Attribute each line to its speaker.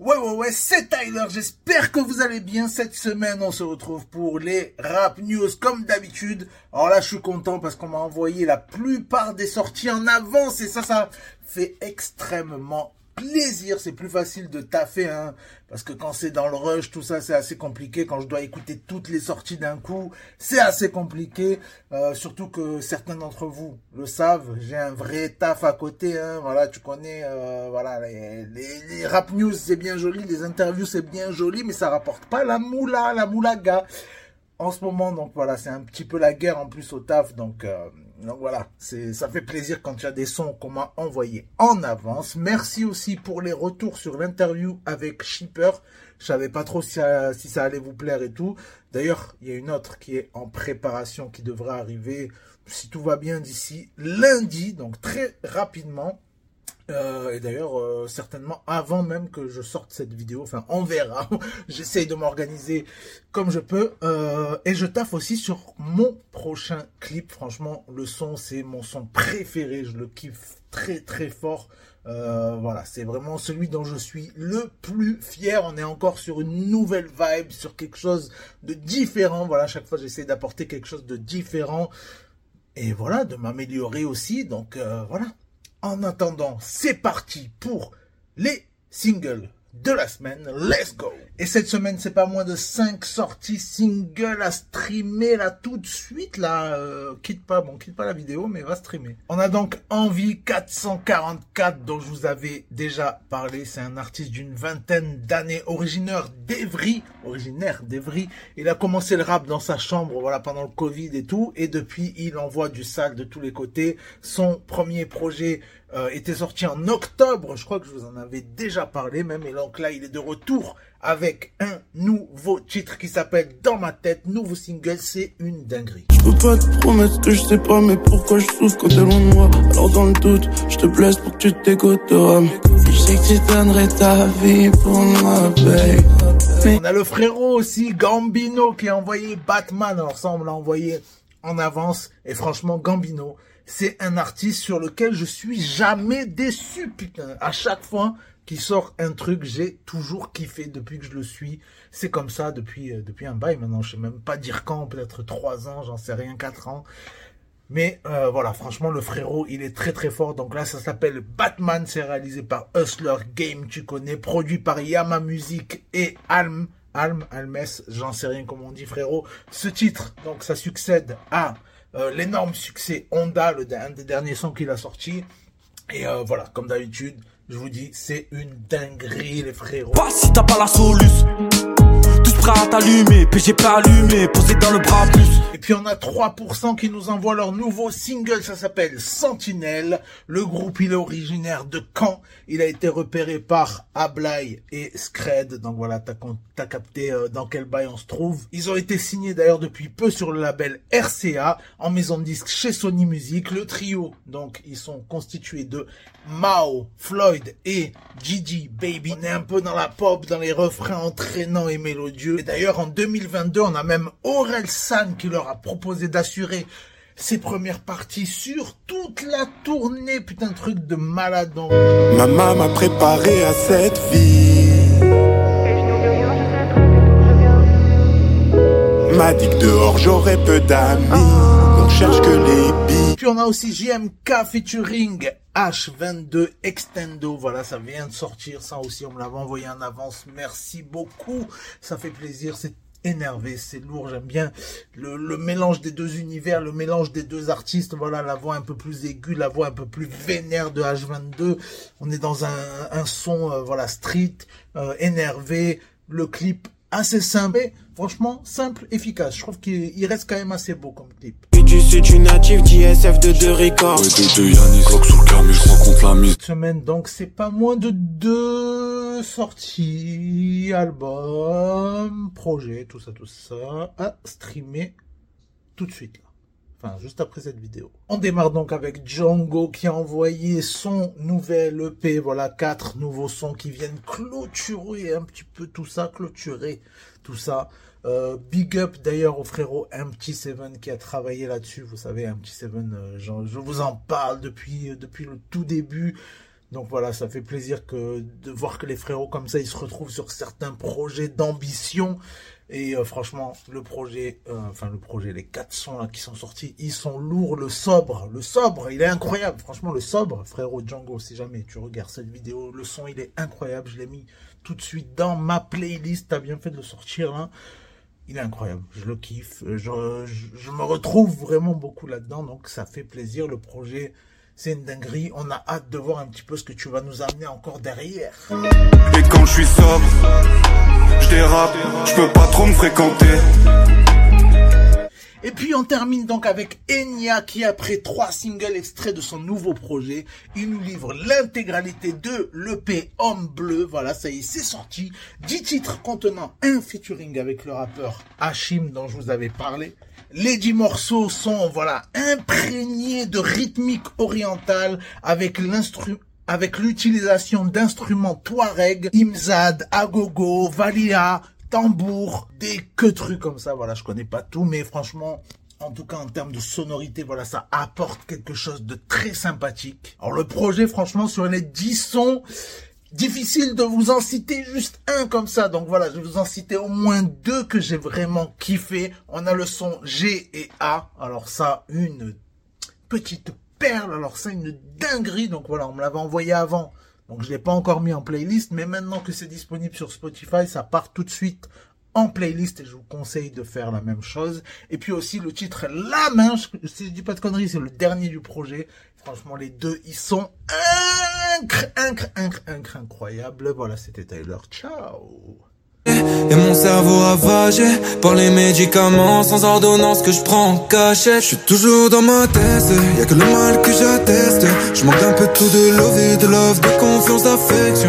Speaker 1: Ouais, ouais, ouais, c'est Tyler. J'espère que vous allez bien. Cette semaine, on se retrouve pour les rap news comme d'habitude. Alors là, je suis content parce qu'on m'a envoyé la plupart des sorties en avance et ça, ça fait extrêmement plaisir, c'est plus facile de taffer, hein, parce que quand c'est dans le rush, tout ça, c'est assez compliqué. Quand je dois écouter toutes les sorties d'un coup, c'est assez compliqué. Euh, surtout que certains d'entre vous le savent, j'ai un vrai taf à côté. Hein, voilà, tu connais, euh, voilà, les, rap news, c'est bien joli, les interviews, c'est bien joli, mais ça rapporte pas la moula, la moulaga en ce moment. Donc voilà, c'est un petit peu la guerre en plus au taf. Donc, euh, donc voilà, ça fait plaisir quand tu as des sons qu'on m'a envoyés en avance. Merci aussi pour les retours sur l'interview avec Shipper. Je savais pas trop si ça, si ça allait vous plaire et tout. D'ailleurs, il y a une autre qui est en préparation qui devrait arriver, si tout va bien, d'ici lundi, donc très rapidement. Euh, et d'ailleurs, euh, certainement avant même que je sorte cette vidéo, enfin on verra. J'essaye de m'organiser comme je peux. Euh, et je taffe aussi sur mon prochain clip. Franchement, le son, c'est mon son préféré. Je le kiffe très très fort. voilà, c'est vraiment celui dont je suis le plus fier. On est encore sur une nouvelle vibe, sur quelque chose de différent. Voilà, chaque fois j'essaie d'apporter quelque chose de différent. Et voilà, de m'améliorer aussi. Donc voilà, en attendant, c'est parti pour les singles de la semaine. Let's go Et cette semaine, c'est pas moins de 5 sorties singles à streamer là tout de suite là. Euh, quitte pas, bon, quitte pas la vidéo, mais va streamer. On a donc Envie 444 dont je vous avais déjà parlé. C'est un artiste d'une vingtaine d'années, originaire d'Evry, originaire d'Evry. Il a commencé le rap dans sa chambre, voilà, pendant le Covid et tout. Et depuis, il envoie du sale de tous les côtés. Son premier projet euh, était sorti en octobre, je crois que je vous en avais déjà parlé même, et donc là il est de retour avec un nouveau titre qui s'appelle Dans ma tête, nouveau single, c'est une dinguerie.
Speaker 2: Je peux pas te promettre que je sais pas, mais pourquoi je souffre quand t'es loin de moi? Alors dans le doute, je te blesse pour que tu t'écouteras. Je sais que tu donnerais ta vie pour ma babe.
Speaker 1: On a le frérot aussi, Gambino, qui a envoyé Batman, alors ça on l'a envoyé en avance, et franchement Gambino, c'est un artiste sur lequel je suis jamais déçu, putain. À chaque fois qu'il sort un truc, j'ai toujours kiffé depuis que je le suis. C'est comme ça depuis, euh, un bail maintenant. Je sais même pas dire quand, peut-être trois ans, j'en sais rien, quatre ans. Mais euh, voilà, franchement, le frérot, il est très très fort. Donc là, ça s'appelle Batman. C'est réalisé par Hustler Game, tu connais. Produit par Yama Music et Alm. Alm, Almes, j'en sais rien comment on dit, frérot. Ce titre, donc ça succède à euh, l'énorme succès Honda, le, un des derniers sons qu'il a sorti. Et euh, voilà, comme d'habitude, je vous dis, c'est une dinguerie, les frérots.
Speaker 3: Pas si t'as pas la soluce. Pas allumé, posé dans le bras plus.
Speaker 1: Et puis on a 3% qui nous envoient leur nouveau single, ça s'appelle Sentinelle. Le groupe, il est originaire de Caen. Il a été repéré par Ablay et Scred. Donc voilà, t'as as capté euh, dans quel bail on se trouve. Ils ont été signés d'ailleurs depuis peu sur le label RCA, en maison de disque chez Sony Music. Le trio, donc ils sont constitués de Mao, Floyd et Gigi Baby. On est un peu dans la pop, dans les refrains entraînants et mélodieux. Et d'ailleurs, en 2022, on a même Aurel San qui leur a proposé d'assurer ses premières parties sur toute la tournée. Putain, truc de malade.
Speaker 2: Maman m'a préparé à cette vie. M'a dit que dehors j'aurais peu d'amis. On cherche que les billes.
Speaker 1: Puis on a aussi JMK featuring H22 Extendo. Voilà, ça vient de sortir. Ça aussi, on me l'avait envoyé en avance. Merci beaucoup. Ça fait plaisir. C'est énervé, c'est lourd, j'aime bien le, mélange des deux univers, le mélange des deux artistes, voilà, la voix un peu plus aiguë, la voix un peu plus vénère de H22, on est dans un, son, euh, voilà, street, euh, énervé, le clip assez simple, franchement simple, efficace. Je trouve qu'il reste quand même assez beau comme clip. Semaine donc c'est pas moins de deux sorties, albums, projets, tout ça, tout ça à streamer tout de suite là. Enfin, juste après cette vidéo. On démarre donc avec Django qui a envoyé son nouvel EP. Voilà, quatre nouveaux sons qui viennent clôturer un petit peu tout ça, clôturer tout ça. Euh, big up d'ailleurs au frérot MT7 qui a travaillé là-dessus. Vous savez, MT7, euh, je vous en parle depuis, depuis le tout début Donc voilà, ça fait plaisir de voir que les frérots comme ça, ils se retrouvent sur certains projets d'ambition. Et euh, franchement, le projet, euh, enfin le projet, les quatre sons là qui sont sortis, ils sont lourds. Le sobre, le sobre, il est incroyable. Franchement, le sobre, frérot Django, si jamais tu regardes cette vidéo, le son il est incroyable. Je l'ai mis tout de suite dans ma playlist. T'as bien fait de le sortir là. Il est incroyable, je le kiffe. Je me retrouve vraiment beaucoup là-dedans, donc ça fait plaisir. Le projet, c'est une dinguerie. On a hâte de voir un petit peu ce que tu vas nous amener encore derrière.
Speaker 4: Et quand je suis sobre, je dérape, je peux pas trop me fréquenter.
Speaker 1: Et puis on termine donc avec Enya qui après trois singles extraits de son nouveau projet, il nous livre l'intégralité de l'EP Homme Bleu. Voilà, ça y est, c'est sorti. 10 titres contenant un featuring avec le rappeur Hashim dont je vous avais parlé. Les dix morceaux sont, voilà, imprégnés de rythmique orientale avec avec l'utilisation d'instruments Touareg, Imzad, Agogo, Valia, tambour, des que trucs comme ça. Voilà, je connais pas tout, mais franchement, en tout cas en termes de sonorité, voilà, ça apporte quelque chose de très sympathique. Alors le projet, franchement, sur les 10 sons, difficile de vous en citer juste un comme ça. Donc voilà, je vais vous en citer au moins deux que j'ai vraiment kiffé. On a le son G et A. Alors ça, une petite perle. Alors ça, une dinguerie. Donc voilà, on me l'avait envoyé avant. Donc je l'ai pas encore mis en playlist, mais maintenant que c'est disponible sur Spotify, ça part tout de suite en playlist et je vous conseille de faire la même chose. Et puis aussi le titre La main, si je dis pas de conneries, c'est le dernier du projet. Franchement, les deux, ils sont incre, incroyables. Voilà, c'était Tyler. Ciao
Speaker 5: et mon ravagé par les médicaments sans ordonnance que je prends en cachette. Je suis toujours dans ma tête, y a que le mal que j'atteste. Je manque un peu tout de love et de love, de confiance, d'affection.